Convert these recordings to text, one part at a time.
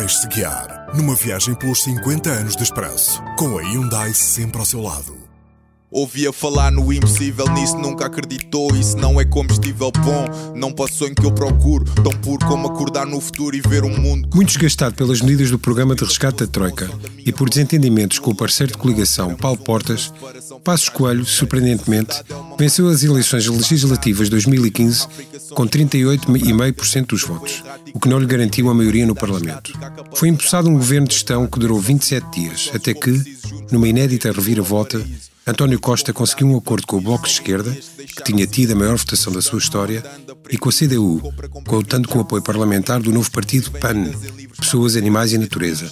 Deixe-se guiar numa viagem pelos 50 anos de expresso, com a Hyundai sempre ao seu lado. Ouvia falar no impossível, nisso nunca acreditou. Isso não é combustível bom, não o sonho que eu procuro. Tão puro como acordar no futuro e ver um mundo. Muito desgastado pelas medidas do programa de resgate da Troika e por desentendimentos com o parceiro de coligação, Paulo Portas, Passos Coelho, surpreendentemente, venceu as eleições legislativas de 2015 com 38,5% dos votos, o que não lhe garantiu a maioria no Parlamento. Foi impulsado um governo de gestão que durou 27 dias, até que, numa inédita reviravolta, António Costa conseguiu um acordo com o Bloco de Esquerda, que tinha tido a maior votação da sua história, e com a CDU, contando com o apoio parlamentar do novo partido PAN, Pessoas, Animais e Natureza,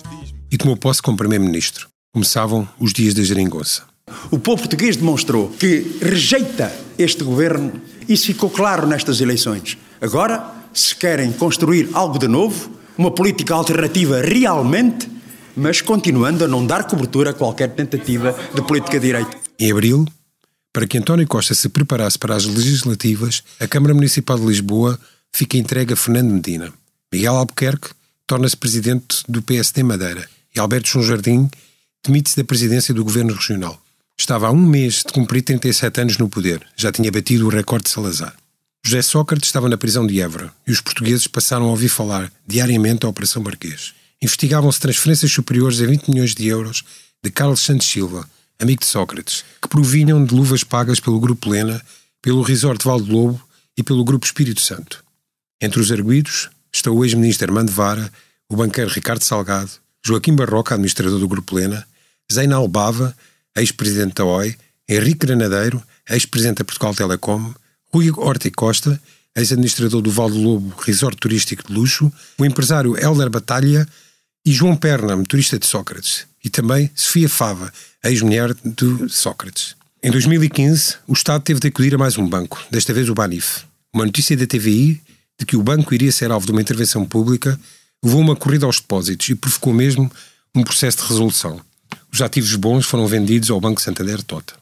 e tomou posse como Primeiro-Ministro. Começavam os dias da geringonça. O povo português demonstrou que rejeita este governo. Isso ficou claro nestas eleições. Agora, se querem construir algo de novo, uma política alternativa realmente, mas continuando a não dar cobertura a qualquer tentativa de política de direita. Em abril, para que António Costa se preparasse para as legislativas, a Câmara Municipal de Lisboa fica entregue a Fernando Medina. Miguel Albuquerque torna-se presidente do PSD Madeira e Alberto João Jardim demite-se da presidência do Governo Regional. Estava há um mês de cumprir 37 anos no poder, já tinha batido o recorde de Salazar. José Sócrates estava na prisão de Évora e os portugueses passaram a ouvir falar diariamente da Operação Marquês. Investigavam-se transferências superiores a 20 milhões de euros de Carlos Santos Silva, amigo de Sócrates, que provinham de luvas pagas pelo Grupo Lena, pelo Resort Valdo Lobo e pelo Grupo Espírito Santo. Entre os arguídos está o ex-ministro Armando Vara, o banqueiro Ricardo Salgado, Joaquim Barroca, administrador do Grupo Lena, Zeina Albava, ex-presidente da OI, Henrique Granadeiro, ex-presidente da Portugal Telecom, Rui Horta e Costa, ex-administrador do Valdo Lobo Resort Turístico de Luxo, o empresário Helder Batalha e João Perna, motorista de Sócrates, e também Sofia Fava, ex-mulher de Sócrates. Em 2015, o Estado teve de acudir a mais um banco, desta vez o Banif. Uma notícia da TVI de que o banco iria ser alvo de uma intervenção pública levou uma corrida aos depósitos e provocou mesmo um processo de resolução. Os ativos bons foram vendidos ao Banco Santander Tota.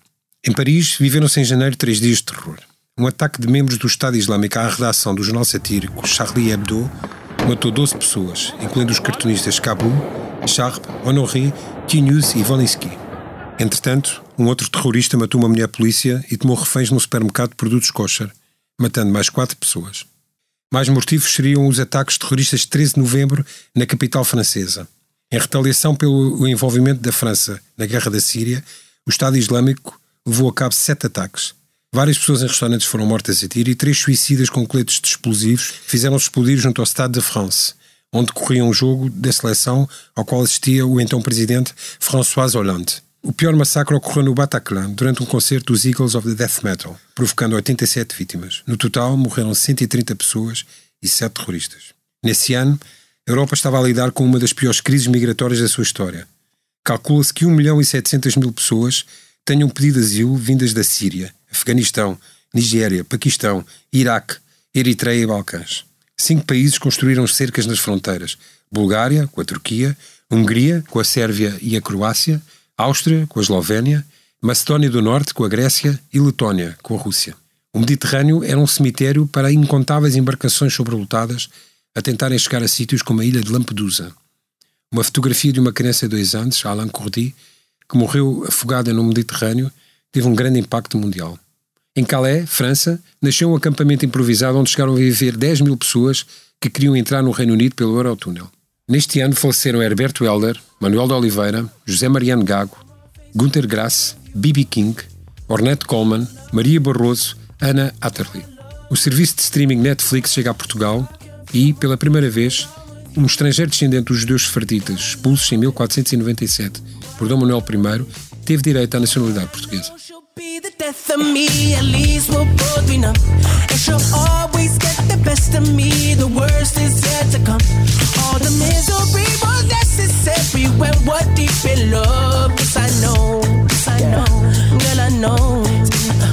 Em Paris, viveram-se em janeiro três dias de terror. Um ataque de membros do Estado Islâmico à redação do jornal satírico Charlie Hebdo matou 12 pessoas, incluindo os cartunistas Cabou, Sharp, Honoré, T-News e Volinsky. Entretanto, um outro terrorista matou uma mulher polícia e tomou reféns num supermercado de produtos kosher, matando mais quatro pessoas. Mais mortivos seriam os ataques terroristas de 13 de novembro na capital francesa. Em retaliação pelo envolvimento da França na guerra da Síria, o Estado Islâmico levou a cabo sete ataques. Várias pessoas em restaurantes foram mortas a tiro e três suicidas com coletes de explosivos fizeram-se explodir junto ao Stade de France, onde corria um jogo da seleção ao qual assistia o então presidente François Hollande. O pior massacre ocorreu no Bataclan, durante um concerto dos Eagles of the Death Metal, provocando 87 vítimas. No total, morreram 130 pessoas e 7 terroristas. Nesse ano, a Europa estava a lidar com uma das piores crises migratórias da sua história. Calcula-se que 1 milhão e 700 mil pessoas tenham pedido asilo vindas da Síria, Afeganistão, Nigéria, Paquistão, Iraque, Eritreia e Balcãs. Cinco países construíram cercas nas fronteiras: Bulgária, com a Turquia, Hungria, com a Sérvia e a Croácia, Áustria, com a Eslovénia, Macedónia do Norte, com a Grécia e Letónia, com a Rússia. O Mediterrâneo era um cemitério para incontáveis embarcações sobrelotadas a tentarem chegar a sítios como a ilha de Lampedusa. Uma fotografia de uma criança de dois anos, Alain Cordy, que morreu afogada no Mediterrâneo, teve um grande impacto mundial. Em Calais, França, nasceu um acampamento improvisado onde chegaram a viver 10 mil pessoas que queriam entrar no Reino Unido pelo Eurotúnel. Neste ano faleceram Herberto Helder, Manuel de Oliveira, José Mariano Gago, Günter Grass, Bibi King, Ornette Coleman, Maria Barroso, Ana Atterley. O serviço de streaming Netflix chega a Portugal e, pela primeira vez, um estrangeiro descendente dos judeus sefarditas, expulsos em 1497 por Dom Manuel I, teve direito à nacionalidade portuguesa.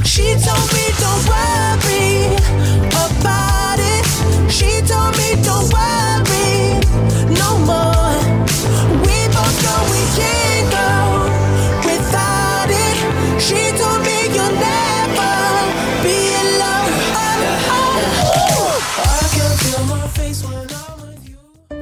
She told me don't worry